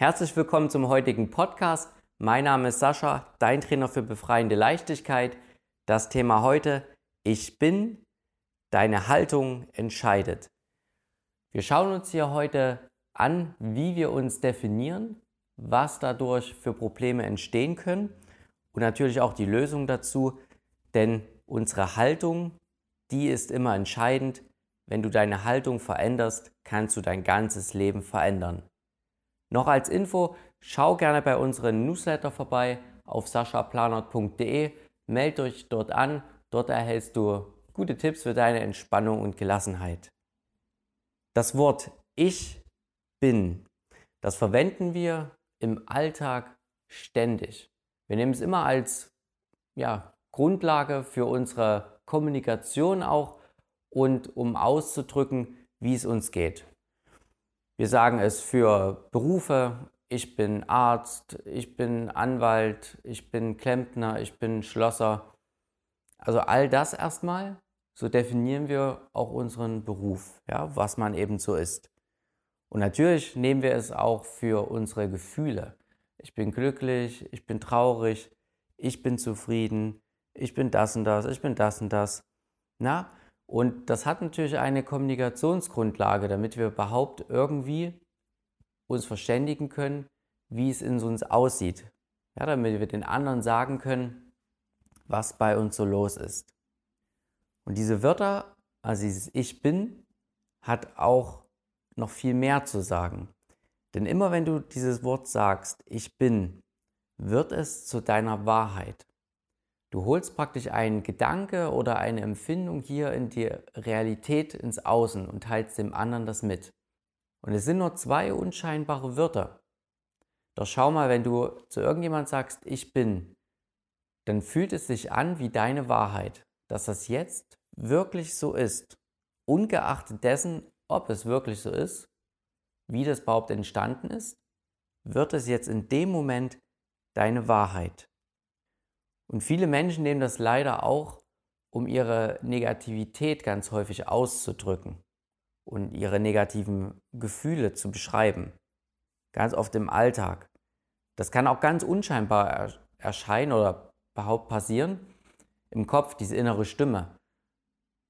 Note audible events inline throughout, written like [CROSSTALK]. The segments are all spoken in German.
Herzlich willkommen zum heutigen Podcast. Mein Name ist Sascha, dein Trainer für befreiende Leichtigkeit. Das Thema heute, ich bin, deine Haltung entscheidet. Wir schauen uns hier heute an, wie wir uns definieren, was dadurch für Probleme entstehen können und natürlich auch die Lösung dazu, denn unsere Haltung, die ist immer entscheidend. Wenn du deine Haltung veränderst, kannst du dein ganzes Leben verändern. Noch als Info, schau gerne bei unserem Newsletter vorbei auf saschaplanert.de, melde euch dort an, dort erhältst du gute Tipps für deine Entspannung und Gelassenheit. Das Wort Ich bin, das verwenden wir im Alltag ständig. Wir nehmen es immer als ja, Grundlage für unsere Kommunikation auch und um auszudrücken, wie es uns geht. Wir sagen es für Berufe, ich bin Arzt, ich bin Anwalt, ich bin Klempner, ich bin Schlosser. Also all das erstmal, so definieren wir auch unseren Beruf, ja, was man eben so ist. Und natürlich nehmen wir es auch für unsere Gefühle. Ich bin glücklich, ich bin traurig, ich bin zufrieden, ich bin das und das, ich bin das und das. Na, und das hat natürlich eine Kommunikationsgrundlage, damit wir überhaupt irgendwie uns verständigen können, wie es in uns aussieht. Ja, damit wir den anderen sagen können, was bei uns so los ist. Und diese Wörter, also dieses Ich bin, hat auch noch viel mehr zu sagen. Denn immer wenn du dieses Wort sagst, ich bin, wird es zu deiner Wahrheit. Du holst praktisch einen Gedanke oder eine Empfindung hier in die Realität ins Außen und teilst dem anderen das mit. Und es sind nur zwei unscheinbare Wörter. Doch schau mal, wenn du zu irgendjemand sagst, ich bin, dann fühlt es sich an wie deine Wahrheit, dass das jetzt wirklich so ist. Ungeachtet dessen, ob es wirklich so ist, wie das überhaupt entstanden ist, wird es jetzt in dem Moment deine Wahrheit. Und viele Menschen nehmen das leider auch, um ihre Negativität ganz häufig auszudrücken und ihre negativen Gefühle zu beschreiben. Ganz oft im Alltag. Das kann auch ganz unscheinbar erscheinen oder überhaupt passieren. Im Kopf, diese innere Stimme.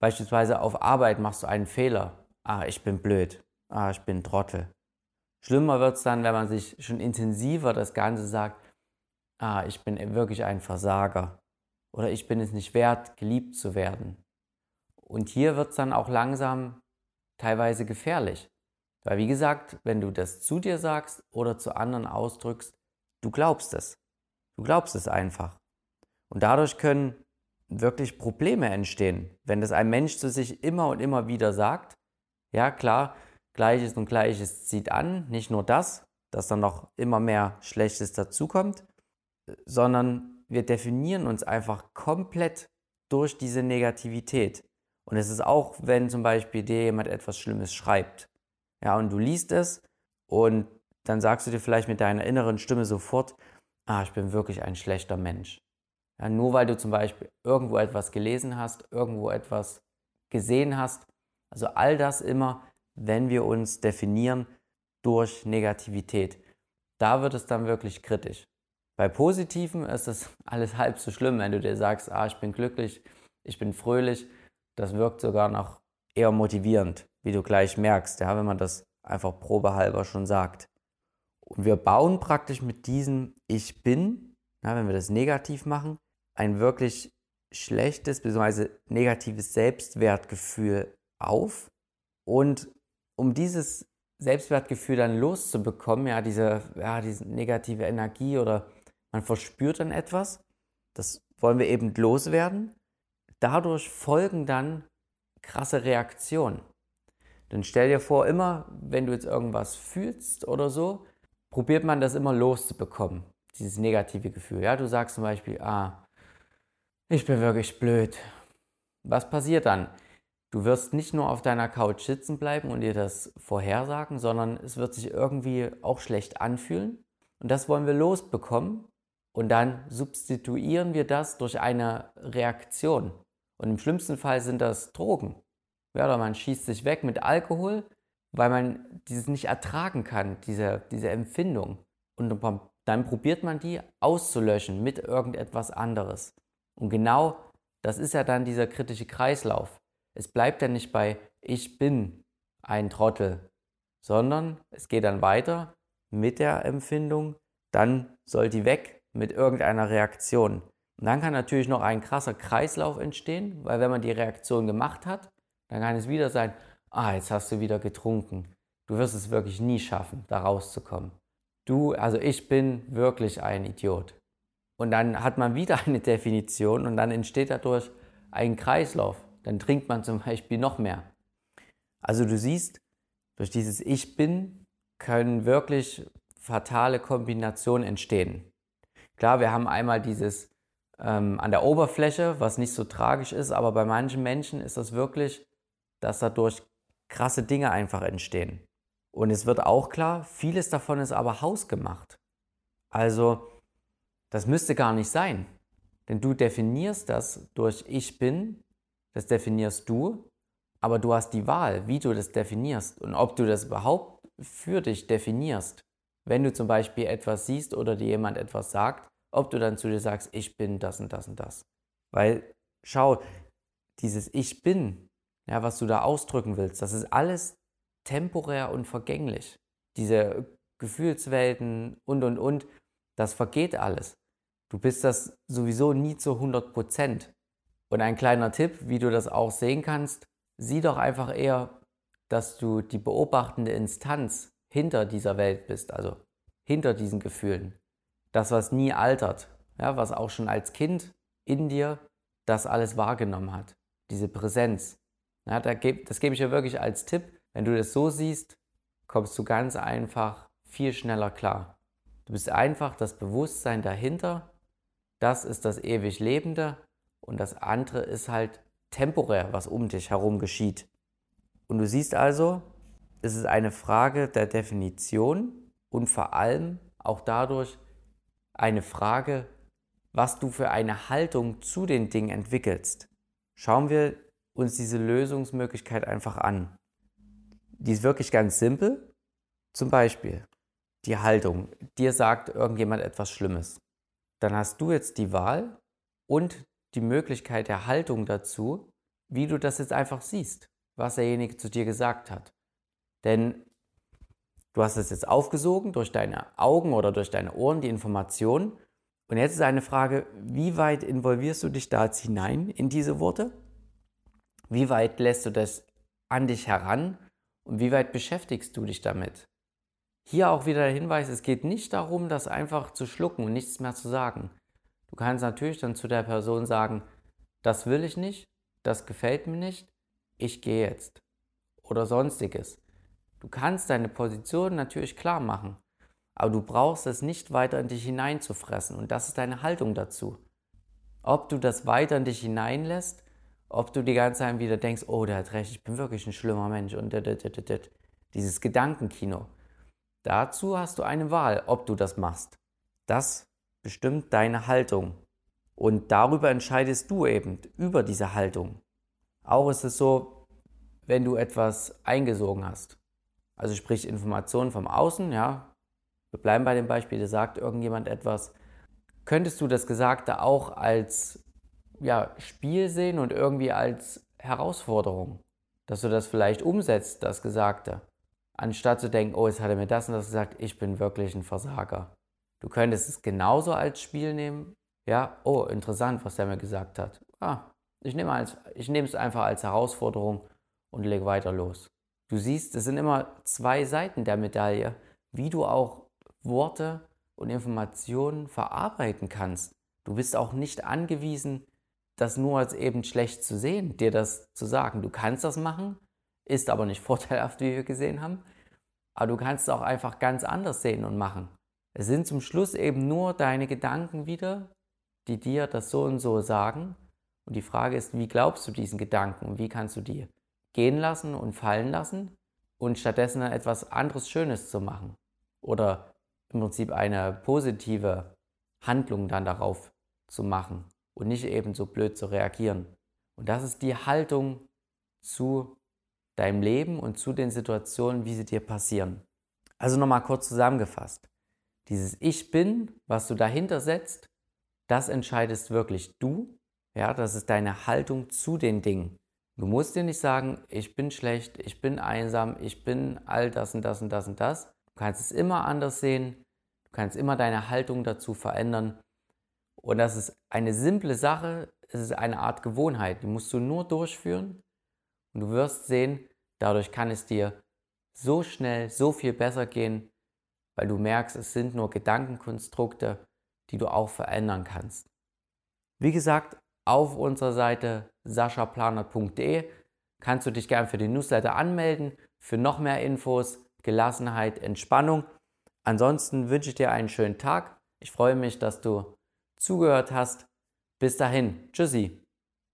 Beispielsweise auf Arbeit machst du einen Fehler. Ah, ich bin blöd. Ah, ich bin Trottel. Schlimmer wird es dann, wenn man sich schon intensiver das Ganze sagt, ah, ich bin wirklich ein Versager oder ich bin es nicht wert, geliebt zu werden. Und hier wird es dann auch langsam teilweise gefährlich. Weil wie gesagt, wenn du das zu dir sagst oder zu anderen ausdrückst, du glaubst es. Du glaubst es einfach. Und dadurch können wirklich Probleme entstehen, wenn das ein Mensch zu sich immer und immer wieder sagt. Ja, klar, Gleiches und Gleiches zieht an, nicht nur das, dass dann noch immer mehr Schlechtes dazukommt, sondern wir definieren uns einfach komplett durch diese Negativität. Und es ist auch, wenn zum Beispiel dir jemand etwas Schlimmes schreibt. Ja, und du liest es und dann sagst du dir vielleicht mit deiner inneren Stimme sofort, ah, ich bin wirklich ein schlechter Mensch. Ja, nur weil du zum Beispiel irgendwo etwas gelesen hast, irgendwo etwas gesehen hast. Also all das immer, wenn wir uns definieren durch Negativität. Da wird es dann wirklich kritisch. Bei Positiven ist es [LAUGHS] alles halb so schlimm, wenn du dir sagst, ah, ich bin glücklich, ich bin fröhlich. Das wirkt sogar noch eher motivierend, wie du gleich merkst, ja, wenn man das einfach probehalber schon sagt. Und wir bauen praktisch mit diesem Ich bin, ja, wenn wir das negativ machen, ein wirklich schlechtes bzw. negatives Selbstwertgefühl auf. Und um dieses Selbstwertgefühl dann loszubekommen, ja, diese, ja, diese negative Energie oder man verspürt dann etwas, das wollen wir eben loswerden. Dadurch folgen dann krasse Reaktionen. Dann stell dir vor, immer, wenn du jetzt irgendwas fühlst oder so, probiert man das immer loszubekommen, dieses negative Gefühl. Ja, du sagst zum Beispiel, ah, ich bin wirklich blöd. Was passiert dann? Du wirst nicht nur auf deiner Couch sitzen bleiben und dir das vorhersagen, sondern es wird sich irgendwie auch schlecht anfühlen. Und das wollen wir losbekommen. Und dann substituieren wir das durch eine Reaktion. Und im schlimmsten Fall sind das Drogen. Ja, oder man schießt sich weg mit Alkohol, weil man dieses nicht ertragen kann, diese, diese Empfindung. Und dann probiert man die auszulöschen mit irgendetwas anderes. Und genau das ist ja dann dieser kritische Kreislauf. Es bleibt ja nicht bei ich bin ein Trottel, sondern es geht dann weiter mit der Empfindung, dann soll die weg mit irgendeiner Reaktion. Und dann kann natürlich noch ein krasser Kreislauf entstehen, weil wenn man die Reaktion gemacht hat, dann kann es wieder sein, ah, jetzt hast du wieder getrunken. Du wirst es wirklich nie schaffen, da rauszukommen. Du, also ich bin wirklich ein Idiot. Und dann hat man wieder [LAUGHS] eine Definition und dann entsteht dadurch ein Kreislauf. Dann trinkt man zum Beispiel noch mehr. Also du siehst, durch dieses Ich bin können wirklich fatale Kombinationen entstehen. Klar, wir haben einmal dieses ähm, an der Oberfläche, was nicht so tragisch ist, aber bei manchen Menschen ist das wirklich, dass dadurch krasse Dinge einfach entstehen. Und es wird auch klar, vieles davon ist aber hausgemacht. Also, das müsste gar nicht sein. Denn du definierst das durch Ich bin, das definierst du, aber du hast die Wahl, wie du das definierst und ob du das überhaupt für dich definierst. Wenn du zum Beispiel etwas siehst oder dir jemand etwas sagt, ob du dann zu dir sagst, ich bin das und das und das. Weil, schau, dieses Ich bin, ja, was du da ausdrücken willst, das ist alles temporär und vergänglich. Diese Gefühlswelten und, und, und, das vergeht alles. Du bist das sowieso nie zu 100 Prozent. Und ein kleiner Tipp, wie du das auch sehen kannst, sieh doch einfach eher, dass du die beobachtende Instanz hinter dieser Welt bist, also hinter diesen Gefühlen. Das, was nie altert, ja, was auch schon als Kind in dir das alles wahrgenommen hat, diese Präsenz. Ja, das gebe ich dir wirklich als Tipp. Wenn du das so siehst, kommst du ganz einfach viel schneller klar. Du bist einfach das Bewusstsein dahinter. Das ist das ewig Lebende und das andere ist halt temporär, was um dich herum geschieht. Und du siehst also, es ist eine Frage der Definition und vor allem auch dadurch eine Frage, was du für eine Haltung zu den Dingen entwickelst. Schauen wir uns diese Lösungsmöglichkeit einfach an. Die ist wirklich ganz simpel. Zum Beispiel die Haltung. Dir sagt irgendjemand etwas Schlimmes. Dann hast du jetzt die Wahl und die Möglichkeit der Haltung dazu, wie du das jetzt einfach siehst, was derjenige zu dir gesagt hat. Denn du hast es jetzt aufgesogen durch deine Augen oder durch deine Ohren, die Information. Und jetzt ist eine Frage, wie weit involvierst du dich da jetzt hinein in diese Worte? Wie weit lässt du das an dich heran und wie weit beschäftigst du dich damit? Hier auch wieder der Hinweis, es geht nicht darum, das einfach zu schlucken und nichts mehr zu sagen. Du kannst natürlich dann zu der Person sagen, das will ich nicht, das gefällt mir nicht, ich gehe jetzt. Oder sonstiges. Du kannst deine Position natürlich klar machen, aber du brauchst es nicht weiter in dich hineinzufressen und das ist deine Haltung dazu. Ob du das weiter in dich hineinlässt, ob du die ganze Zeit wieder denkst, oh, der hat recht, ich bin wirklich ein schlimmer Mensch und dieses Gedankenkino. Dazu hast du eine Wahl, ob du das machst. Das bestimmt deine Haltung. Und darüber entscheidest du eben, über diese Haltung. Auch ist es so, wenn du etwas eingesogen hast. Also sprich Informationen vom Außen, ja. Wir bleiben bei dem Beispiel, da sagt irgendjemand etwas. Könntest du das Gesagte auch als ja, Spiel sehen und irgendwie als Herausforderung? Dass du das vielleicht umsetzt, das Gesagte. Anstatt zu denken, oh, jetzt hat er mir das und das gesagt, ich bin wirklich ein Versager. Du könntest es genauso als Spiel nehmen, ja, oh, interessant, was der mir gesagt hat. Ah, ich nehme, als, ich nehme es einfach als Herausforderung und lege weiter los. Du siehst, es sind immer zwei Seiten der Medaille, wie du auch Worte und Informationen verarbeiten kannst. Du bist auch nicht angewiesen, das nur als eben schlecht zu sehen, dir das zu sagen. Du kannst das machen, ist aber nicht [LAUGHS] vorteilhaft, wie wir gesehen haben. Aber du kannst es auch einfach ganz anders sehen und machen. Es sind zum Schluss eben nur deine Gedanken wieder, die dir das so und so sagen. Und die Frage ist, wie glaubst du diesen Gedanken und wie kannst du die gehen lassen und fallen lassen und stattdessen etwas anderes Schönes zu machen oder im Prinzip eine positive Handlung dann darauf zu machen und nicht eben so blöd zu reagieren. Und das ist die Haltung zu deinem Leben und zu den Situationen, wie sie dir passieren. Also nochmal kurz zusammengefasst. Dieses Ich bin, was du dahinter setzt, das entscheidest wirklich du. Ja, das ist deine Haltung zu den Dingen. Du musst dir nicht sagen, ich bin schlecht, ich bin einsam, ich bin all das und das und das und das. Du kannst es immer anders sehen. Du kannst immer deine Haltung dazu verändern. Und das ist eine simple Sache. Es ist eine Art Gewohnheit. Die musst du nur durchführen. Und du wirst sehen, dadurch kann es dir so schnell, so viel besser gehen, weil du merkst, es sind nur Gedankenkonstrukte, die du auch verändern kannst. Wie gesagt, auf unserer Seite saschaplaner.de kannst du dich gerne für den Newsletter anmelden, für noch mehr Infos, Gelassenheit, Entspannung. Ansonsten wünsche ich dir einen schönen Tag. Ich freue mich, dass du zugehört hast. Bis dahin. Tschüssi.